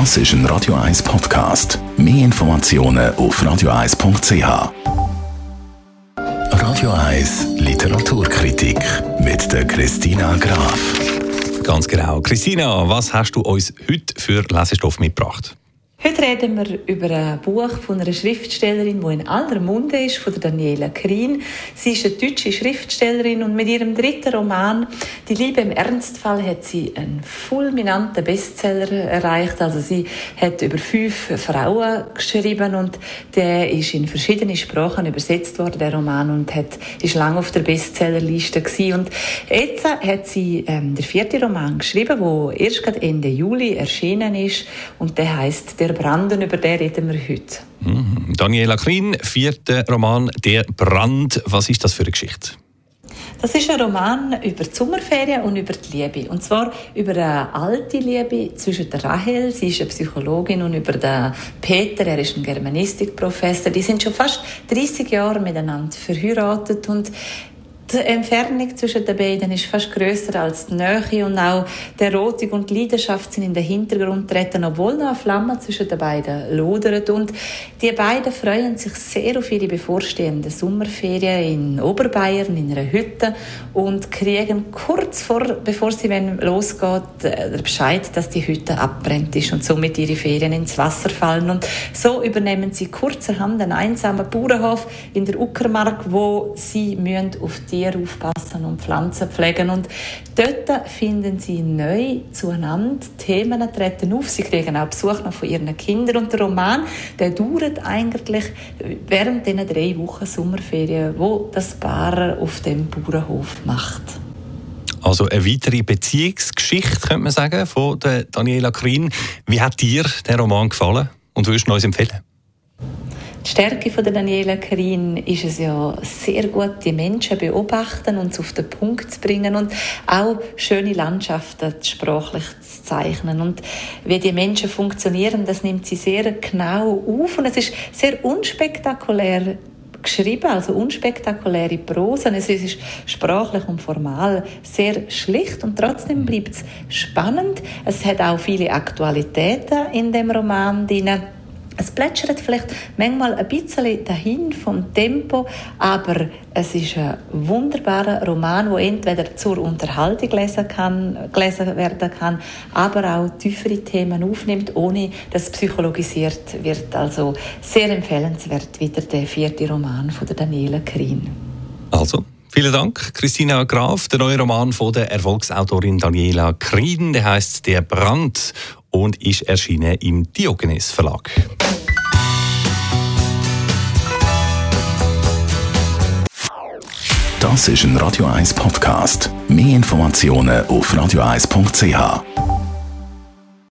Das ist ein Radio 1 Podcast. Mehr Informationen auf radio1.ch. Radio 1 Literaturkritik mit der Christina Graf. Ganz genau. Christina, was hast du uns heute für Lesestoff mitgebracht? Heute reden wir über ein Buch von einer Schriftstellerin, die in aller Munde ist, von Daniela Krien. Sie ist eine deutsche Schriftstellerin und mit ihrem dritten Roman «Die Liebe im Ernstfall» hat sie einen fulminanten Bestseller erreicht. Also sie hat über fünf Frauen geschrieben und der ist in verschiedene Sprachen übersetzt worden, der Roman, und hat, ist lange auf der Bestsellerliste gewesen. Und jetzt hat sie ähm, den vierten Roman geschrieben, der erst Ende Juli erschienen ist und der heißt «Der Branden, über den reden wir heute. Mhm. Daniela Klein, vierter Roman «Der Brand». Was ist das für eine Geschichte? Das ist ein Roman über die Sommerferien und über die Liebe. Und zwar über eine alte Liebe zwischen der Rahel, sie ist eine Psychologin, und über den Peter, er ist ein Germanistikprofessor. Die sind schon fast 30 Jahre miteinander verheiratet und die Entfernung zwischen den beiden ist fast größer als die Nähe und auch der Erotik und die Leidenschaft sind in den Hintergrund treten, obwohl noch eine Flamme zwischen den beiden lodert. Und die beiden freuen sich sehr auf ihre bevorstehenden Sommerferien in Oberbayern in einer Hütte und kriegen kurz vor, bevor sie losgeht, äh, der Bescheid, dass die Hütte abbrennt ist und somit ihre Ferien ins Wasser fallen. Und so übernehmen sie kurzerhand einen einsamen Bauernhof in der Uckermark, wo sie müssen auf die Tiere aufpassen und Pflanzen pflegen. Und dort finden sie neu zueinander. Themen treten auf. Sie kriegen auch Besuch noch von ihren Kindern. Und der Roman, der dauert eigentlich während diesen drei Wochen Sommerferien, wo das Paar auf dem Bauernhof macht. Also eine weitere Beziehungsgeschichte, könnte man sagen, von Daniela Krin. Wie hat dir der Roman gefallen und würdest du uns empfehlen? Die Stärke von der Daniela Karin ist es ja sehr gut, die Menschen beobachten und auf den Punkt zu bringen und auch schöne Landschaften sprachlich zu zeichnen. Und wie die Menschen funktionieren, das nimmt sie sehr genau auf und es ist sehr unspektakulär geschrieben, also unspektakuläre Prosa. Es ist sprachlich und formal sehr schlicht und trotzdem bleibt es spannend. Es hat auch viele Aktualitäten in dem Roman drin es plätschert vielleicht manchmal ein bisschen dahin vom Tempo, aber es ist ein wunderbarer Roman, der entweder zur Unterhaltung lesen, kann, gelesen werden kann, aber auch tiefere Themen aufnimmt, ohne dass psychologisiert wird. Also sehr empfehlenswert wieder der vierte Roman von der Daniela Krien. Also, Vielen Dank, Christina Graf. Der neue Roman von der Erfolgsautorin Daniela Krien, der heißt Der Brand und ist erschienen im Diogenes Verlag. Das ist ein Radio 1 Podcast. Mehr Informationen auf radio1.ch.